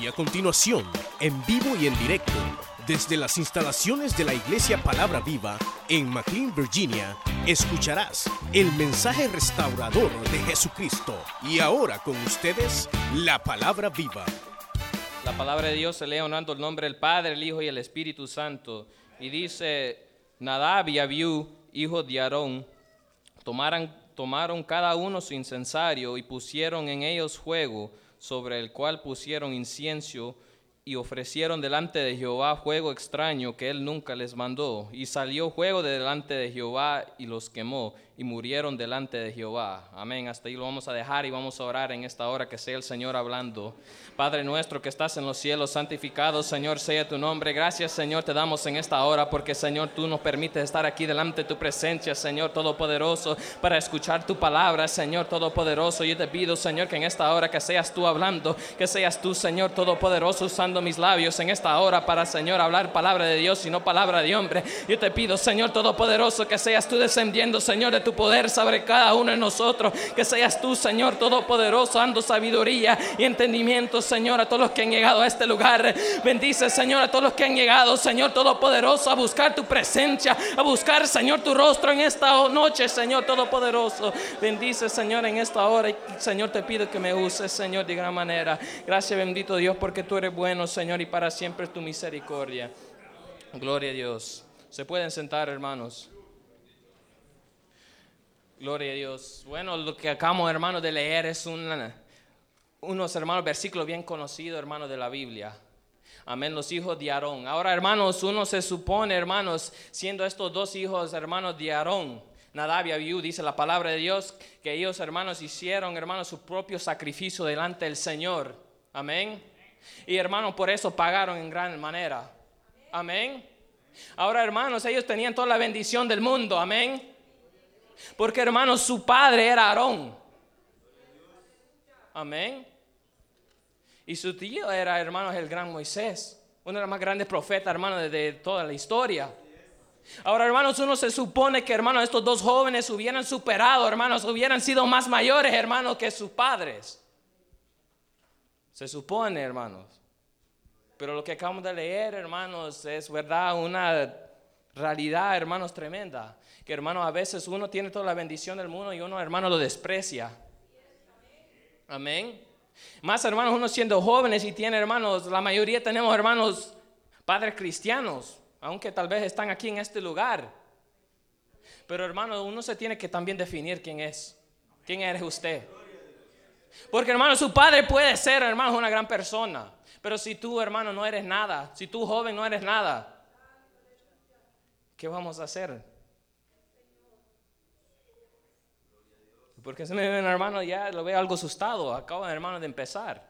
Y a continuación, en vivo y en directo, desde las instalaciones de la Iglesia Palabra Viva en McLean, Virginia, escucharás el mensaje restaurador de Jesucristo. Y ahora con ustedes, la Palabra Viva. La palabra de Dios se lee honrando el nombre del Padre, el Hijo y el Espíritu Santo. Y dice, Nadab y Abiú, hijos de Aarón, tomaron, tomaron cada uno su incensario y pusieron en ellos fuego, sobre el cual pusieron incienso y ofrecieron delante de Jehová fuego extraño que él nunca les mandó. Y salió fuego de delante de Jehová y los quemó y murieron delante de Jehová. Amén. Hasta ahí lo vamos a dejar y vamos a orar en esta hora que sea el Señor hablando. Padre nuestro que estás en los cielos, santificado Señor sea tu nombre. Gracias Señor te damos en esta hora porque Señor tú nos permites estar aquí delante de tu presencia, Señor Todopoderoso, para escuchar tu palabra, Señor Todopoderoso. Yo te pido Señor que en esta hora que seas tú hablando, que seas tú Señor Todopoderoso usando mis labios en esta hora para Señor hablar palabra de Dios y no palabra de hombre. Yo te pido Señor Todopoderoso que seas tú descendiendo Señor de tu poder sobre cada uno de nosotros. Que seas tú, Señor Todopoderoso, dando sabiduría y entendimiento, Señor, a todos los que han llegado a este lugar. Bendice, Señor, a todos los que han llegado, Señor Todopoderoso, a buscar tu presencia, a buscar, Señor, tu rostro en esta noche, Señor Todopoderoso. Bendice, Señor, en esta hora. Y, Señor, te pido que me uses, Señor, de gran manera. Gracias, bendito Dios, porque tú eres bueno, Señor, y para siempre tu misericordia. Gloria a Dios. Se pueden sentar, hermanos. Gloria a Dios. Bueno, lo que acabamos, hermanos, de leer es un, unos, hermanos, versículos bien conocidos, hermanos, de la Biblia. Amén, los hijos de Aarón. Ahora, hermanos, uno se supone, hermanos, siendo estos dos hijos, hermanos de Aarón, Nadab y Abiú, dice la palabra de Dios, que ellos, hermanos, hicieron, hermanos, su propio sacrificio delante del Señor. Amén. Y, hermanos, por eso pagaron en gran manera. Amén. Ahora, hermanos, ellos tenían toda la bendición del mundo. Amén. Porque hermanos, su padre era Aarón. Amén. Y su tío era, hermanos, el gran Moisés. Uno de los más grandes profetas, hermanos, de, toda la historia. Ahora, hermanos, uno se supone que, hermanos, estos dos jóvenes hubieran superado, hermanos, hubieran sido más mayores, hermanos, que sus padres. Se supone, hermanos. Pero lo que acabamos de leer, hermanos, es verdad, una realidad, hermanos, tremenda. Que, hermanos, a veces uno tiene toda la bendición del mundo y uno, hermano, lo desprecia. Amén. Más, hermanos, uno siendo jóvenes y tiene, hermanos, la mayoría tenemos, hermanos, padres cristianos, aunque tal vez están aquí en este lugar. Pero, hermano, uno se tiene que también definir quién es. ¿Quién eres usted? Porque, hermano, su padre puede ser, hermano, una gran persona. Pero si tú, hermano, no eres nada, si tú joven no eres nada, ¿qué vamos a hacer? Porque se me ven, hermano, ya lo veo algo asustado. Acabo, hermano, de empezar.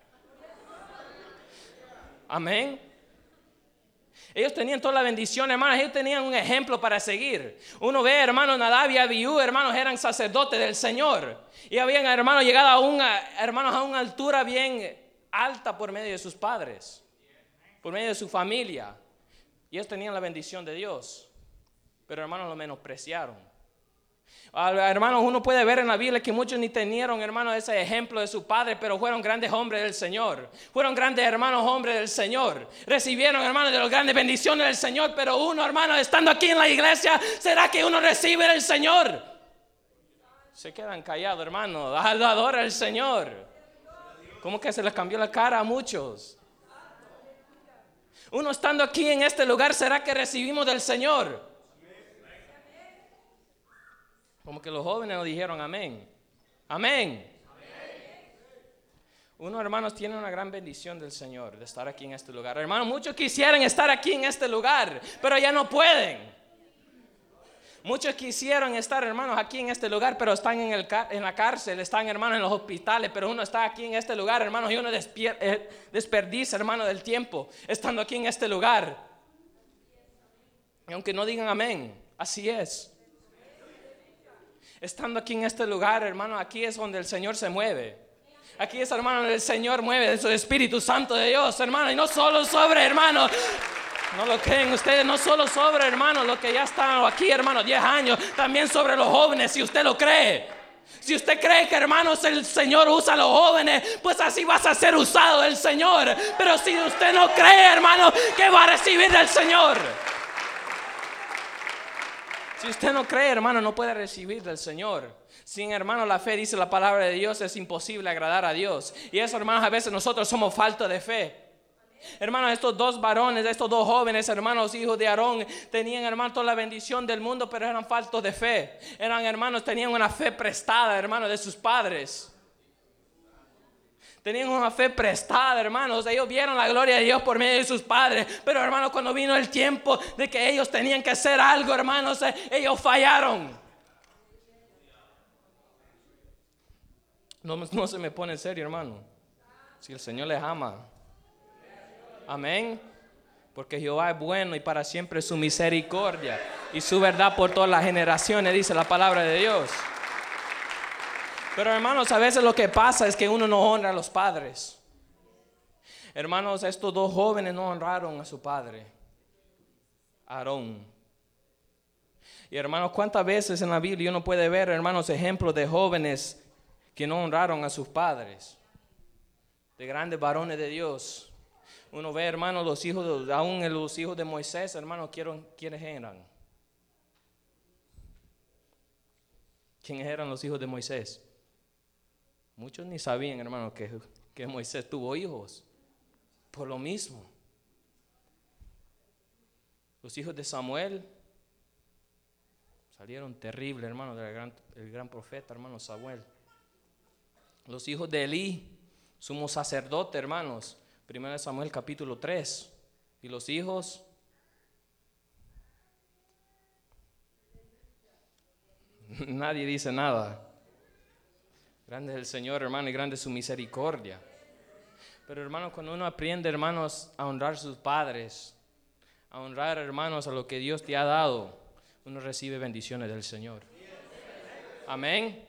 Amén. Ellos tenían toda la bendición, hermanos. Ellos tenían un ejemplo para seguir. Uno ve, hermano, Nadab y hermanos, eran sacerdotes del Señor. Y habían, hermanos, llegado a una, hermanos, a una altura bien alta por medio de sus padres, por medio de su familia. Y ellos tenían la bendición de Dios. Pero, hermanos, lo menospreciaron. Hermanos, uno puede ver en la Biblia que muchos ni tenieron, hermanos, ese ejemplo de su padre, pero fueron grandes hombres del Señor. Fueron grandes hermanos hombres del Señor. Recibieron, hermanos, de las grandes bendiciones del Señor, pero uno, hermano, estando aquí en la iglesia, ¿será que uno recibe del Señor? Se quedan callados, hermano. Adora al Señor. ¿Cómo que se les cambió la cara a muchos? Uno estando aquí en este lugar, ¿será que recibimos del Señor? Como que los jóvenes nos dijeron amén. Amén. Uno, hermanos, tiene una gran bendición del Señor de estar aquí en este lugar. Hermanos, muchos quisieran estar aquí en este lugar, pero ya no pueden. Muchos quisieron estar, hermanos, aquí en este lugar, pero están en, el, en la cárcel, están, hermanos, en los hospitales, pero uno está aquí en este lugar, hermanos, y uno eh, desperdicia, hermano, del tiempo, estando aquí en este lugar. Y aunque no digan amén, así es. Estando aquí en este lugar, hermano, aquí es donde el Señor se mueve. Aquí es, hermano, el Señor mueve su Espíritu Santo de Dios, hermano. Y no solo sobre, hermano. No lo creen ustedes, no solo sobre, hermano, los que ya están aquí, hermano, 10 años. También sobre los jóvenes, si usted lo cree. Si usted cree que hermanos el Señor usa a los jóvenes, pues así vas a ser usado el Señor. Pero si usted no cree, hermano, que va a recibir del Señor. Si usted no cree, hermano, no puede recibir del Señor. Sin hermano, la fe dice la palabra de Dios, es imposible agradar a Dios. Y eso, hermanos, a veces nosotros somos falta de fe. Hermanos, estos dos varones, estos dos jóvenes, hermanos, hijos de Aarón, tenían, hermanos, toda la bendición del mundo, pero eran faltos de fe. Eran, hermanos, tenían una fe prestada, hermanos, de sus padres. Tenían una fe prestada, hermanos. Ellos vieron la gloria de Dios por medio de sus padres. Pero, hermanos, cuando vino el tiempo de que ellos tenían que hacer algo, hermanos, eh, ellos fallaron. No, se me pone en serio, hermano. Si el Señor les ama. Amén. Porque Jehová es bueno y para siempre su misericordia y su verdad por todas las generaciones, dice la palabra de Dios. Pero hermanos, a veces lo que pasa es que uno no honra a los padres. Hermanos, estos dos jóvenes no honraron a su padre, Aarón. Y hermanos, ¿cuántas veces en la Biblia uno puede ver, hermanos, ejemplos de jóvenes que no honraron a sus padres? De grandes varones de Dios. Uno ve, hermanos, los hijos, aún los hijos de Moisés, hermanos, ¿quiénes eran? ¿Quiénes eran los hijos de Moisés? Muchos ni sabían, hermano, que, que Moisés tuvo hijos. Por lo mismo. Los hijos de Samuel salieron terribles, hermano, del gran, gran profeta, hermano Samuel. Los hijos de Elí, sumo sacerdote, hermanos. Primero Samuel capítulo 3. Y los hijos Nadie dice nada. Grande es el Señor, hermano, y grande es su misericordia. Pero hermano, cuando uno aprende, hermanos, a honrar a sus padres, a honrar, hermanos, a lo que Dios te ha dado, uno recibe bendiciones del Señor. Amén.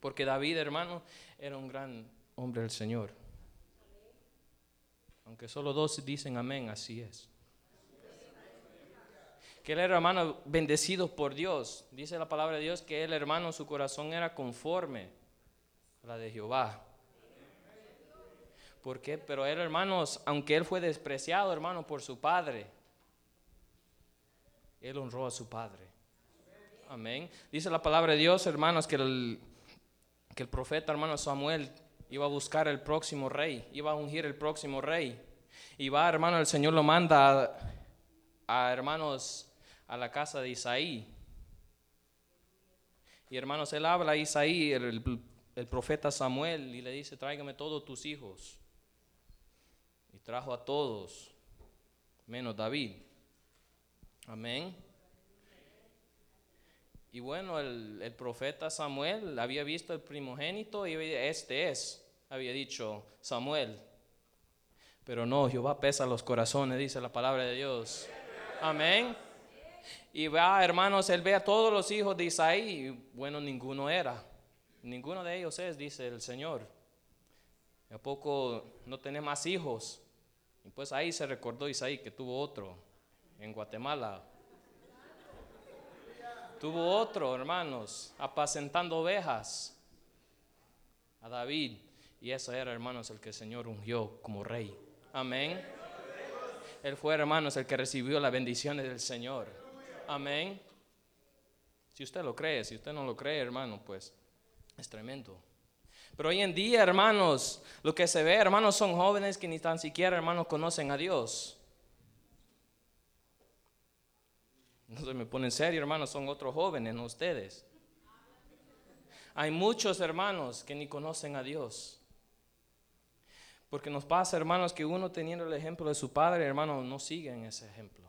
Porque David, hermano, era un gran hombre del Señor. Aunque solo dos dicen amén, así es. Que él era hermano bendecido por Dios. Dice la palabra de Dios que él, hermano, su corazón era conforme la de Jehová. ¿Por qué? Pero él, hermanos, aunque él fue despreciado, hermano, por su padre, él honró a su padre. Amén. Dice la palabra de Dios, hermanos, que el, que el profeta, hermano Samuel, iba a buscar el próximo rey, iba a ungir el próximo rey. Y va, hermano, el Señor lo manda a, hermanos a la casa de Isaí. Y hermanos, él habla a Isaí, el, profeta Samuel y le dice, tráigame todos tus hijos. Y trajo a todos, menos David. Amén. Y bueno, el, profeta Samuel había visto el primogénito y este es, había dicho Samuel. Pero no, Jehová pesa los corazones, dice la palabra de Dios. Amén. Y va, hermanos, él ve a todos los hijos de Isaí, y bueno, ninguno era. Ninguno de ellos es, dice el Señor. ¿A poco no tenés más hijos? Y pues ahí se recordó Isaí que tuvo otro en Guatemala. Tuvo otro, hermanos, apacentando ovejas a David. Y eso era, hermanos, el que el Señor ungió como rey. Amén. Él fue, hermanos, el que recibió las bendiciones del Señor. Amén. Si usted lo cree, si usted no lo cree, hermano, pues es tremendo. Pero hoy en día, hermanos, lo que se ve, hermanos, son jóvenes que ni tan siquiera, hermanos, conocen a Dios. No se me pone en serio, hermanos, son otros jóvenes, no ustedes. Hay muchos hermanos que ni conocen a Dios. Porque nos pasa, hermanos, que uno teniendo el ejemplo de su padre, hermanos, no sigue en ese ejemplo.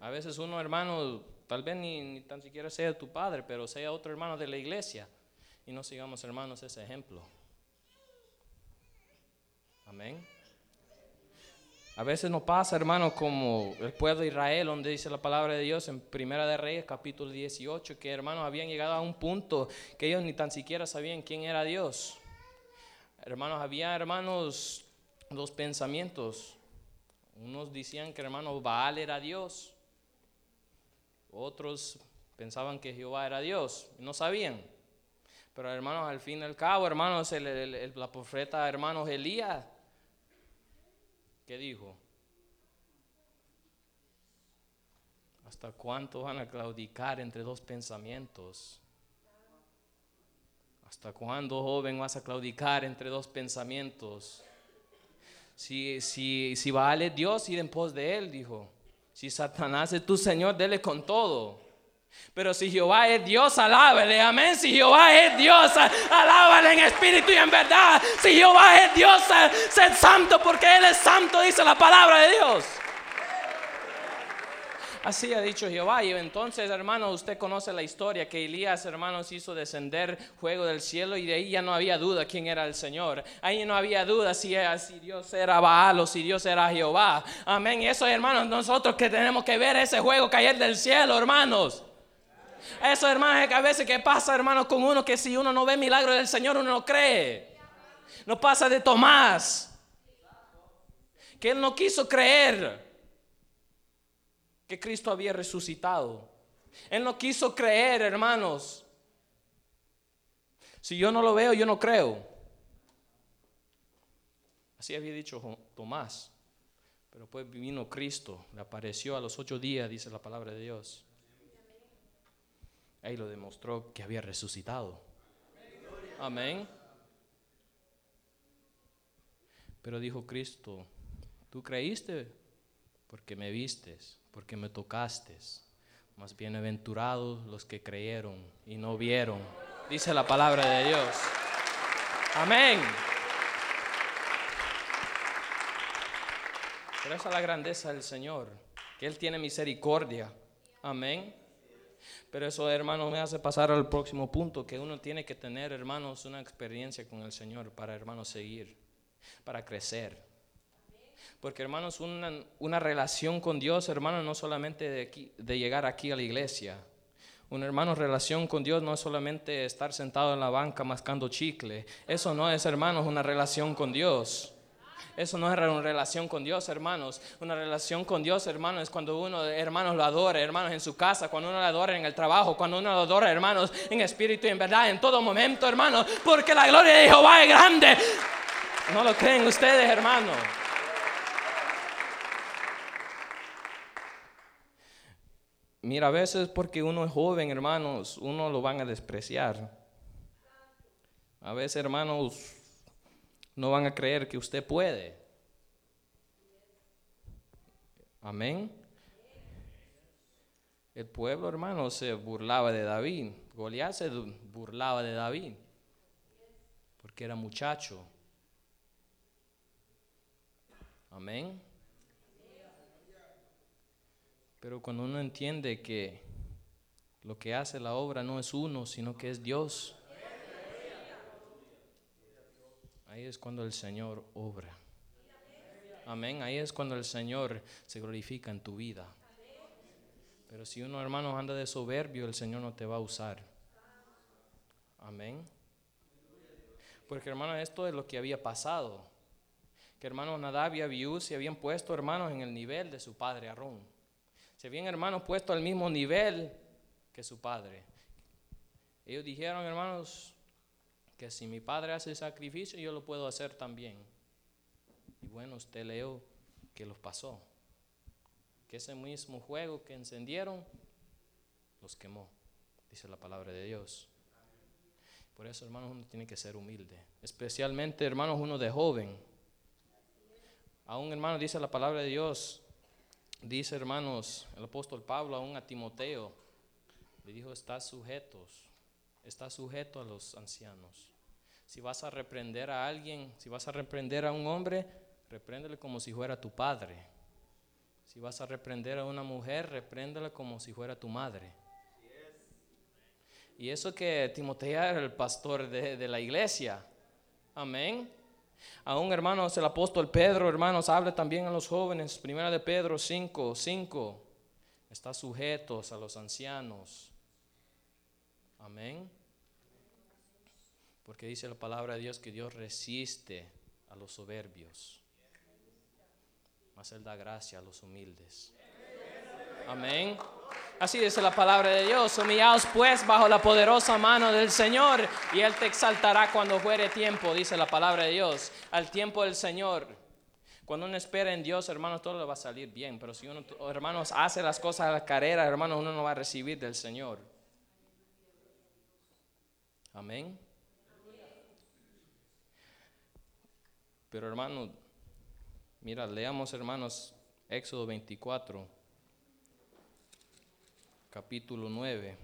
A veces uno, hermano, Tal vez ni, tan siquiera sea tu padre, pero sea otro hermano de la iglesia. Y no sigamos, hermanos, ese ejemplo. Amén. A veces nos pasa, hermanos, como el pueblo de Israel, donde dice la palabra de Dios en Primera de Reyes, capítulo 18, que hermanos habían llegado a un punto que ellos ni tan siquiera sabían quién era Dios. Hermanos, había, hermanos, dos pensamientos. Unos decían que, hermanos, Baal era Dios. Otros pensaban que Jehová era Dios, no sabían. Pero hermanos, al fin y al cabo, hermanos, la profeta, hermanos, Elías, ¿qué dijo? ¿Hasta cuánto van a claudicar entre dos pensamientos? ¿Hasta cuándo, joven, vas a claudicar entre dos pensamientos? Si, si, si vale Dios, ir en pos de él, dijo. Si Satanás es tu Señor, dele con todo. Pero si Jehová es Dios, alábale, amén. Si Jehová es Dios, alábale en espíritu y en verdad. Si Jehová es Dios, sed santo porque Él es santo, dice la palabra de Dios. Así ha dicho Jehová. Y entonces, hermanos, usted conoce la historia que Elías, hermanos, hizo descender fuego del cielo y de ahí ya no había duda quién era el Señor. Ahí no había duda si, si Dios era Baal o si Dios era Jehová. Amén. Y eso, hermanos, nosotros que tenemos que ver ese fuego caer del cielo, hermanos. Eso, hermanos, a veces que pasa, hermanos, con uno que si uno no ve milagro del Señor, uno no cree. No pasa de Tomás. Que él no quiso creer que Cristo había resucitado. Él no quiso creer, hermanos. Si yo no lo veo, yo no creo. Así había dicho Tomás. Pero pues vino Cristo, le apareció a los ocho días, dice la palabra de Dios. Ahí lo demostró que había resucitado. Amén. Pero dijo Cristo, ¿tú creíste? Porque me vistes porque me tocaste. Más bienaventurados los que creyeron y no vieron. Dice la palabra de Dios. Amén. Pero esa es la grandeza del Señor, que Él tiene misericordia. Amén. Pero eso, hermanos, me hace pasar al próximo punto, que uno tiene que tener, hermanos, una experiencia con el Señor para, hermanos, seguir, para crecer. Porque hermanos, una, una relación con Dios, hermanos, no solamente de, de llegar aquí a la iglesia. Una hermano, relación con Dios no es solamente estar sentado en la banca mascando chicle. Eso no es, hermanos, una relación con Dios. Eso no es una relación con Dios, hermanos. Una relación con Dios, hermanos, es cuando uno, hermanos, lo adora, hermanos, en su casa, cuando uno lo adora en el trabajo, cuando uno lo adora, hermanos, en espíritu y en verdad, en todo momento, hermanos, porque la gloria de Jehová es grande. ¿No lo creen ustedes, hermanos? Mira, a veces porque uno es joven, hermanos, uno lo van a despreciar. A veces, hermanos, no van a creer que usted puede. Amén. El pueblo, hermanos, se burlaba de David. Goliat se burlaba de David porque era muchacho. Amén. Pero cuando uno entiende que lo que hace la obra no es uno, sino que es Dios, ahí es cuando el Señor obra. Amén. Ahí es cuando el Señor se glorifica en tu vida. Pero si uno, hermano, anda de soberbio, el Señor no te va a usar. Amén. Porque, hermano, esto es lo que había pasado. Que, hermano, Nadab y Abiú se habían puesto, hermanos, en el nivel de su padre Aarón se hermanos puesto al mismo nivel que su padre. Ellos dijeron, hermanos, que si mi padre hace sacrificio, yo lo puedo hacer también. Y bueno, usted leo que los pasó. Que ese mismo juego que encendieron, los quemó, dice la palabra de Dios. Por eso, hermanos, uno tiene que ser humilde. Especialmente, hermanos, uno de joven. Aún, hermano, dice la palabra de Dios Dice, hermanos, el apóstol Pablo aún a Timoteo, le dijo, está sujetos, está sujeto a los ancianos. Si vas a reprender a alguien, si vas a reprender a un hombre, repréndele como si fuera tu padre. Si vas a reprender a una mujer, repréndele como si fuera tu madre. Y eso que Timoteo era el pastor de, de la iglesia. Amén. Aún, hermanos, el apóstol Pedro, hermanos, habla también a los jóvenes. Primera de Pedro 5, 5. Está sujetos a los ancianos. Amén. Porque dice la palabra de Dios que Dios resiste a los soberbios. Mas Él da gracia a los humildes. Amén. Así dice la palabra de Dios. Humillaos pues bajo la poderosa mano del Señor y Él te exaltará cuando fuere tiempo, dice la palabra de Dios. Al tiempo del Señor. Cuando uno espera en Dios, hermanos, todo le va a salir bien. Pero si uno, hermanos, hace las cosas a la carrera, hermanos, uno no va a recibir del Señor. Amén. Pero hermanos, mira, leamos hermanos Éxodo 24 capítulo 9.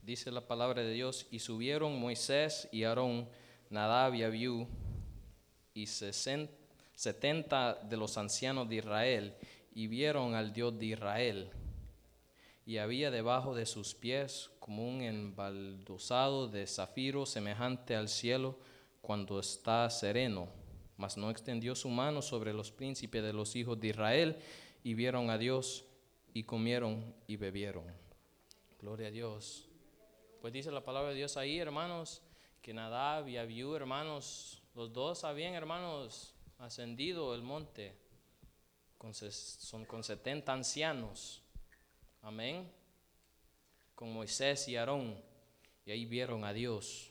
Dice la palabra de Dios, y subieron Moisés y Aarón, Nadab y Abiú, y setenta de los ancianos de Israel, y vieron al Dios de Israel. Y había debajo de sus pies como un embaldosado de zafiro semejante al cielo cuando está sereno mas no extendió su mano sobre los príncipes de los hijos de Israel, y vieron a Dios, y comieron y bebieron. Gloria a Dios. Pues dice la palabra de Dios ahí, hermanos, que Nadab y Abiú, hermanos, los dos habían, hermanos, ascendido el monte son, con 70 ancianos. Amén. Con Moisés y Aarón. Y ahí vieron a Dios.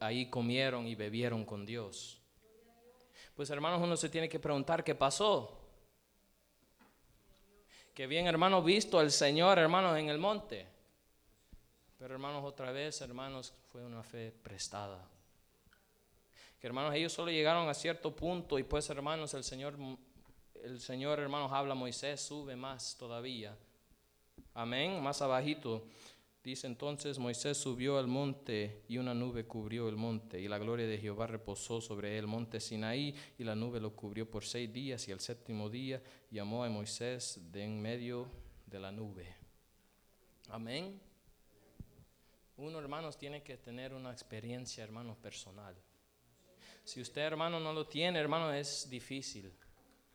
Ahí comieron y bebieron con Dios. Pues hermanos, uno se tiene que preguntar qué pasó. Que bien, hermanos, visto al Señor, hermanos, en el monte. Pero hermanos, otra vez, hermanos, fue una fe prestada. Que hermanos, ellos solo llegaron a cierto punto y pues hermanos, el Señor, el Señor, hermanos, habla a Moisés, sube más todavía. Amén, más abajito. Dice entonces Moisés subió al monte y una nube cubrió el monte y la gloria de Jehová reposó sobre el monte Sinaí y la nube lo cubrió por seis días y el séptimo día llamó a Moisés de en medio de la nube. Amén. Uno, hermanos, tiene que tener una experiencia, hermanos, personal. Si usted, hermano, no lo tiene, hermano, es difícil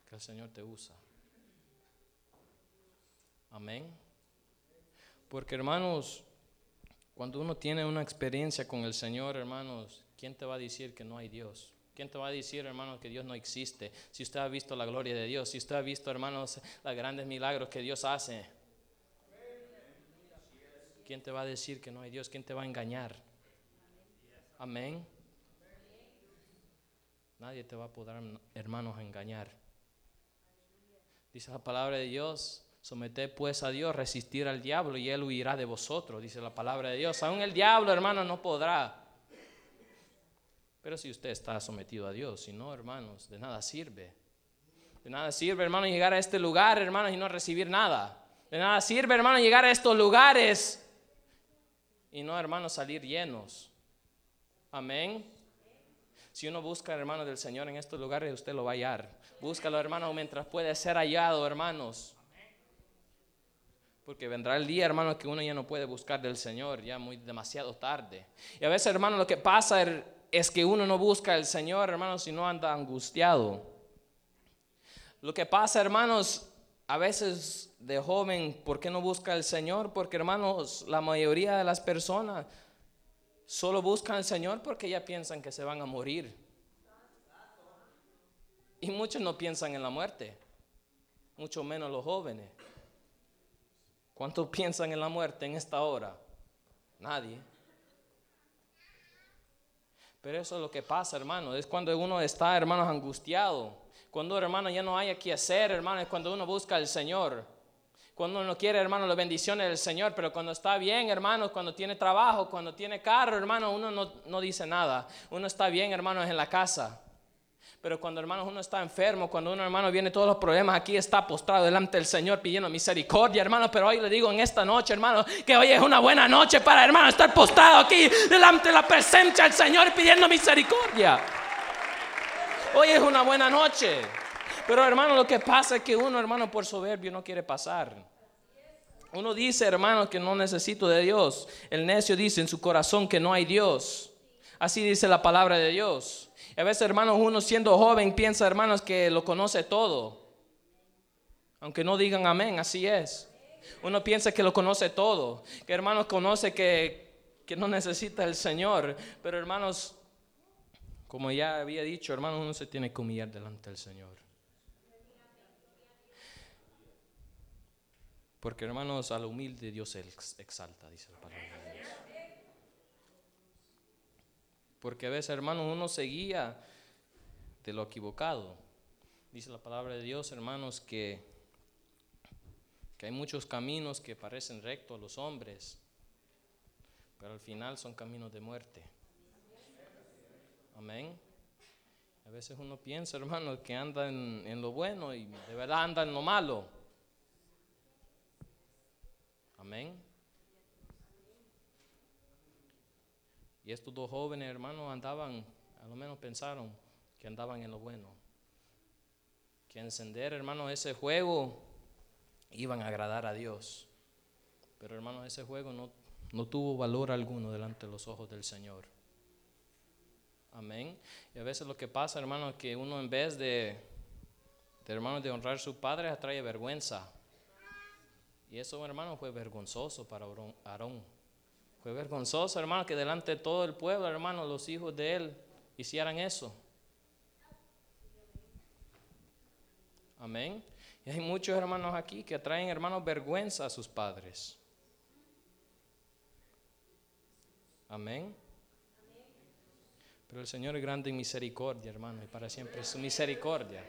que el Señor te usa. Amén. Porque hermanos, cuando uno tiene una experiencia con el Señor, hermanos, ¿quién te va a decir que no hay Dios? ¿Quién te va a decir, hermanos, que Dios no existe? Si usted ha visto la gloria de Dios, si usted ha visto, hermanos, los grandes milagros que Dios hace. ¿Quién te va a decir que no hay Dios? ¿Quién te va a engañar? Amén. Nadie te va a poder, hermanos, engañar. Dice la palabra de Dios Someted pues a Dios, resistir al diablo y él huirá de vosotros, dice la palabra de Dios. Aún el diablo, hermano, no podrá. Pero si usted está sometido a Dios, si no, hermanos, de nada sirve. De nada sirve, hermano, llegar a este lugar, hermanos, y no recibir nada. De nada sirve, hermano, llegar a estos lugares y no, hermanos, salir llenos. Amén. Si uno busca, hermano, del Señor en estos lugares, usted lo va a hallar. Búscalo, hermano, mientras puede ser hallado, hermanos. Porque vendrá el día, hermano, que uno ya no puede buscar del Señor, ya muy demasiado tarde. Y a veces, hermano, lo que pasa er, es que uno no busca al Señor, hermano, si no anda angustiado. Lo que pasa, hermanos, a veces de joven, ¿por qué no busca al Señor? Porque, hermanos, la mayoría de las personas solo buscan al Señor porque ya piensan que se van a morir. Y muchos no piensan en la muerte, mucho menos los jóvenes. ¿Cuántos piensan en la muerte en esta hora? Nadie. Pero eso es lo que pasa, hermano. Es cuando uno está, hermanos, angustiado. Cuando, hermano, ya no hay que hacer, hermano, es cuando uno busca al Señor. Cuando uno quiere, hermano, las bendiciones del Señor. Pero cuando está bien, hermano, cuando tiene trabajo, cuando tiene carro, hermano, uno no, no dice nada. Uno está bien, hermano, en la casa. Pero cuando hermanos uno está enfermo, cuando uno hermano viene todos los problemas, aquí está postrado delante del Señor pidiendo misericordia, hermano. Pero hoy le digo en esta noche, hermano, que hoy es una buena noche para hermano estar postrado aquí delante de la presencia del Señor pidiendo misericordia. Hoy es una buena noche. Pero hermano, lo que pasa es que uno, hermano, por soberbio no quiere pasar. Uno dice, hermano, que no necesito de Dios. El necio dice en su corazón que no hay Dios. Así dice la palabra de Dios a veces, hermanos, uno siendo joven piensa, hermanos, que lo conoce todo. Aunque no digan amén, así es. Uno piensa que lo conoce todo, que hermanos conoce que, que no necesita el Señor. Pero hermanos, como ya había dicho, hermanos, uno se tiene que humillar delante del Señor. Porque hermanos, al humilde Dios se exalta, dice la palabra. Porque a veces, hermanos, uno seguía de lo equivocado. Dice la palabra de Dios, hermanos, que, que hay muchos caminos que parecen rectos a los hombres, pero al final son caminos de muerte. Amén. A veces uno piensa, hermanos, que anda en, en lo bueno y de verdad anda en lo malo. Amén. Y estos dos jóvenes hermanos andaban, a lo menos pensaron que andaban en lo bueno. Que encender, hermanos, ese juego iban a agradar a Dios. Pero, hermanos, ese juego no, no tuvo valor alguno delante de los ojos del Señor. Amén. Y a veces lo que pasa, hermanos, es que uno en vez de, de hermanos, de honrar a su padre, atrae vergüenza. Y eso, hermano, fue vergonzoso para Aarón. Fue vergonzoso, hermano, que delante de todo el pueblo, hermano, los hijos de él hicieran eso. Amén. Y hay muchos hermanos aquí que traen, hermanos, vergüenza a sus padres. Amén. Pero el Señor es grande en misericordia, hermano, y para siempre es su misericordia.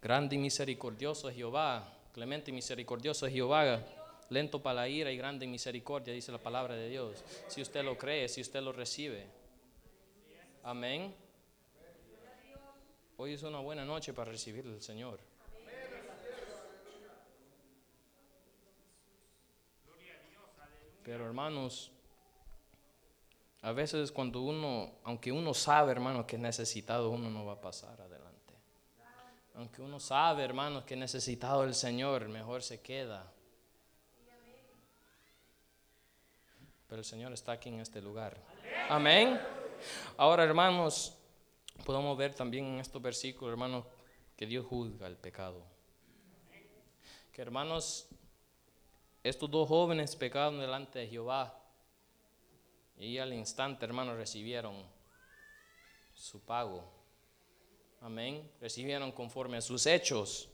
Grande y misericordioso es Jehová Clemente y misericordioso es Jehová, lento para la ira y grande en misericordia, dice la palabra de Dios. Si usted lo cree, si usted lo recibe. Amén. Hoy es una buena noche para recibir al Señor. Pero hermanos, a veces cuando uno, aunque uno sabe, hermanos, que es necesitado, uno no va a pasar adelante. Aunque uno sabe, hermanos, que necesitado el Señor, mejor se queda. Pero el Señor está aquí en este lugar. Amén. Ahora, hermanos, podemos ver también en estos versículos, hermanos, que Dios juzga el pecado. Que, hermanos, estos dos jóvenes pecaron delante de Jehová y al instante, hermanos, recibieron su pago. Amén. Recibieron conforme a sus hechos.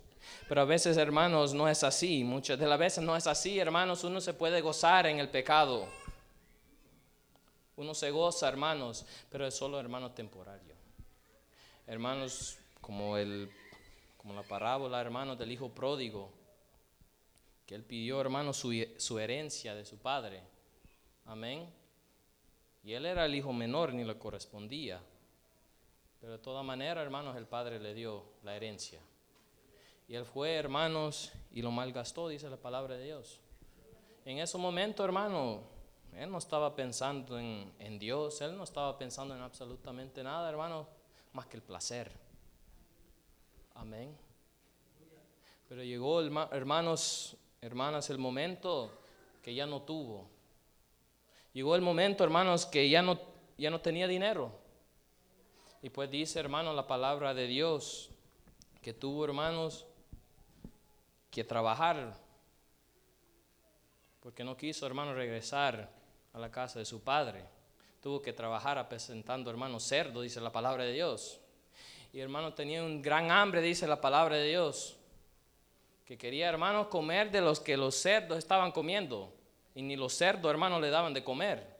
Pero a veces, hermanos, no es así. Muchas de las veces no es así, hermanos. Uno se puede gozar en el pecado. Uno se goza, hermanos, pero es solo, hermano, temporario. Hermanos, como, el, como la parábola, hermanos, del hijo pródigo, que él pidió, hermanos, su, su herencia de su padre. Amén. Y él era el hijo menor, ni le correspondía. Pero de toda manera, hermanos, el Padre le dio la herencia. Y él fue, hermanos, y lo malgastó, dice la palabra de Dios. En ese momento, hermano, él no estaba pensando en, Dios, él no estaba pensando en absolutamente nada, hermano, más que el placer. Amén. Pero llegó, hermanos, hermanas, el momento que ya no tuvo. Llegó el momento, hermanos, que ya no, ya no tenía dinero. Y pues dice, hermano, la palabra de Dios, que tuvo, hermanos, que trabajar, porque no quiso, hermano, regresar a la casa de su padre. Tuvo que trabajar presentando, hermano, cerdo, dice la palabra de Dios. Y hermano tenía un gran hambre, dice la palabra de Dios. Que quería, hermano, comer de los que los cerdos estaban comiendo. Y ni los cerdos, hermano, le daban de comer.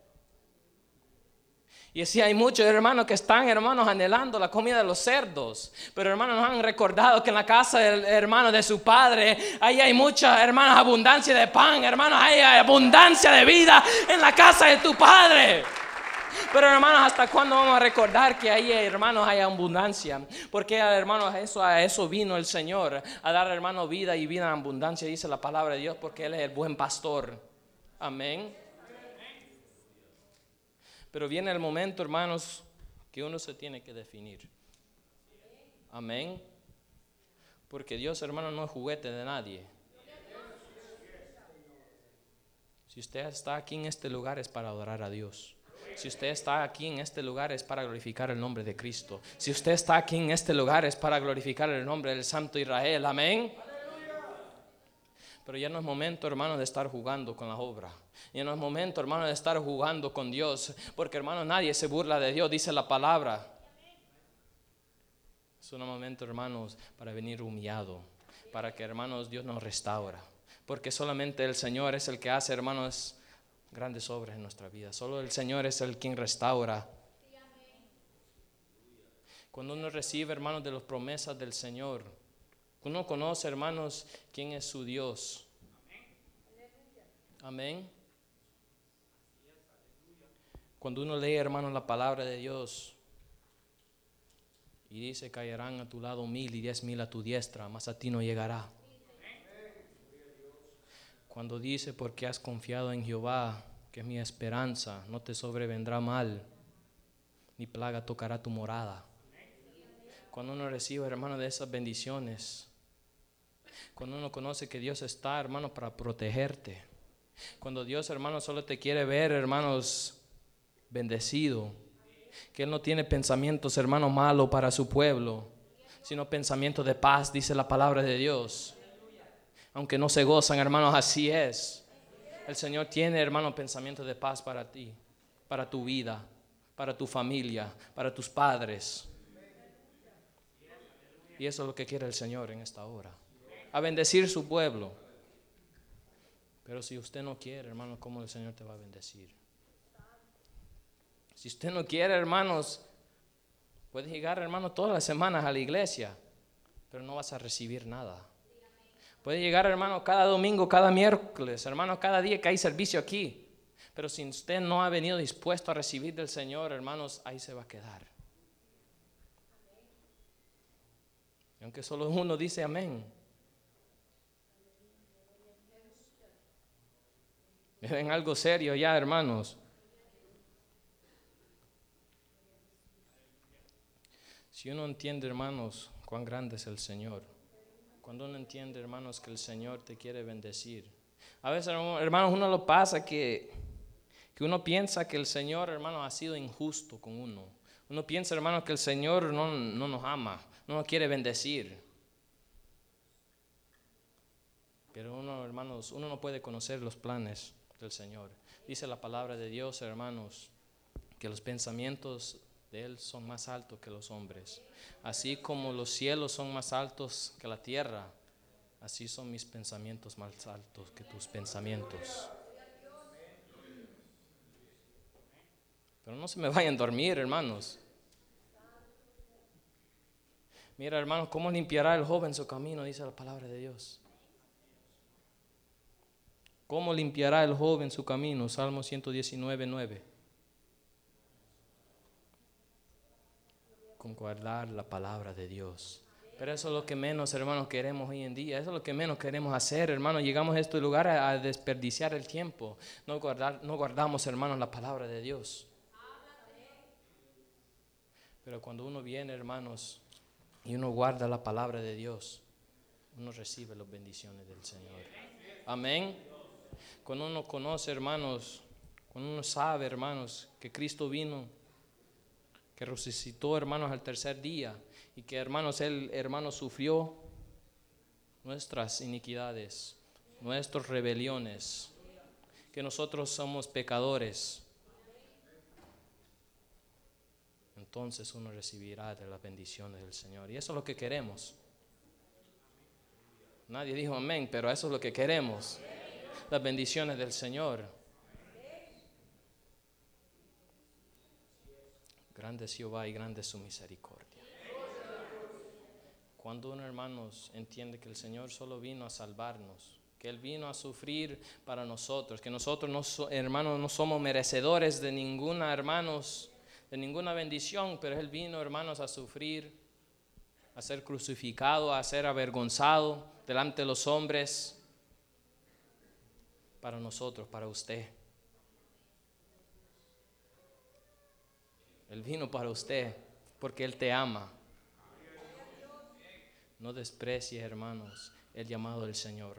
Y así hay muchos hermanos que están, hermanos, anhelando la comida de los cerdos. Pero hermanos, nos han recordado que en la casa del hermano de su padre, ahí hay mucha, hermanos, abundancia de pan, hermanos, hay abundancia de vida en la casa de tu padre. Pero hermanos, ¿hasta cuándo vamos a recordar que ahí, hermanos, hay abundancia? Porque, hermanos, eso, a eso vino el Señor, a dar, hermanos, vida y vida en abundancia, dice la palabra de Dios, porque Él es el buen pastor. Amén. Pero viene el momento, hermanos, que uno se tiene que definir. Amén. Porque Dios, hermano, no es juguete de nadie. Si usted está aquí en este lugar es para adorar a Dios. Si usted está aquí en este lugar es para glorificar el nombre de Cristo. Si usted está aquí en este lugar es para glorificar el nombre del Santo Israel. Amén. Pero ya no es momento, hermano, de estar jugando con la obra. Ya no es momento, hermano, de estar jugando con Dios. Porque, hermano, nadie se burla de Dios, dice la palabra. Es un momento, hermanos, para venir humillado. para que, hermanos, Dios nos restaura. Porque solamente el Señor es el que hace, hermanos, grandes obras en nuestra vida. Solo el Señor es el quien restaura. Cuando uno recibe, hermanos, de las promesas del Señor, uno conoce, hermanos, quién es su Dios. Amén. Cuando uno lee, hermanos, la palabra de Dios y dice, caerán a tu lado mil y diez mil a tu diestra, mas a ti no llegará. Cuando dice, porque has confiado en Jehová, que es mi esperanza, no te sobrevendrá mal, ni plaga tocará tu morada. Cuando uno recibe, hermano, de esas bendiciones, cuando uno conoce que Dios está, hermano, para protegerte. Cuando Dios, hermano, solo te quiere ver, hermanos, bendecido. Que Él no tiene pensamientos, hermano, malos para su pueblo, sino pensamientos de paz, dice la palabra de Dios. Aunque no se gozan, hermanos, así es. El Señor tiene, hermano, pensamientos de paz para ti, para tu vida, para tu familia, para tus padres. Y eso es lo que quiere el Señor en esta hora. A bendecir su pueblo. Pero si usted no quiere, hermano, ¿cómo el Señor te va a bendecir? Si usted no quiere, hermanos, puede llegar, hermano, todas las semanas a la iglesia, pero no vas a recibir nada. Puede llegar, hermano, cada domingo, cada miércoles, hermano, cada día que hay servicio aquí. Pero si usted no ha venido dispuesto a recibir del Señor, hermanos, ahí se va a quedar. Y aunque solo uno dice amén. En algo serio ya, hermanos. Si uno entiende, hermanos, cuán grande es el Señor, cuando uno entiende, hermanos, que el Señor te quiere bendecir. A veces, hermanos, uno lo pasa que, que uno piensa que el Señor, hermano, ha sido injusto con uno. Uno piensa, hermano, que el Señor no, no nos ama, no nos quiere bendecir. Pero uno, hermanos, uno no puede conocer los planes del Señor. Dice la palabra de Dios, hermanos, que los pensamientos de Él son más altos que los hombres. Así como los cielos son más altos que la tierra, así son mis pensamientos más altos que tus pensamientos. Pero no se me vayan a dormir, hermanos. Mira, hermanos, ¿cómo limpiará el joven su camino? Dice la palabra de Dios. ¿Cómo limpiará el joven su camino? Salmo 119, 9. Con guardar la palabra de Dios. Pero eso es lo que menos, hermanos, queremos hoy en día. Eso es lo que menos queremos hacer, hermanos. Llegamos a este lugar a, desperdiciar el tiempo. No, guardar, no guardamos, hermanos, la palabra de Dios. Pero cuando uno viene, hermanos, y uno guarda la palabra de Dios, uno recibe las bendiciones del Señor. Amén. Cuando uno conoce, hermanos, cuando uno sabe, hermanos, que Cristo vino, que resucitó, hermanos, al tercer día y que, hermanos, Él, hermanos, sufrió nuestras iniquidades, nuestras rebeliones, que nosotros somos pecadores. Entonces uno recibirá de las bendiciones del Señor. Y eso es lo que queremos. Nadie dijo amén, pero eso es lo que queremos las bendiciones del Señor. Grande es Jehová y grande es su misericordia. Cuando uno, hermanos, entiende que el Señor solo vino a salvarnos, que Él vino a sufrir para nosotros, que nosotros, no hermanos, no somos merecedores de ninguna, hermanos, de ninguna bendición, pero Él vino, hermanos, a sufrir, a ser crucificado, a ser avergonzado delante de los hombres para nosotros, para usted. Él vino para usted porque Él te ama. No desprecies, hermanos, el llamado del Señor.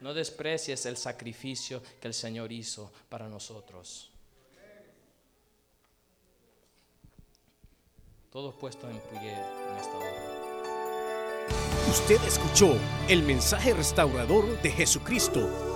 No desprecies el sacrificio que el Señor hizo para nosotros. Todos puestos en pie en esta hora. Usted escuchó el mensaje restaurador de Jesucristo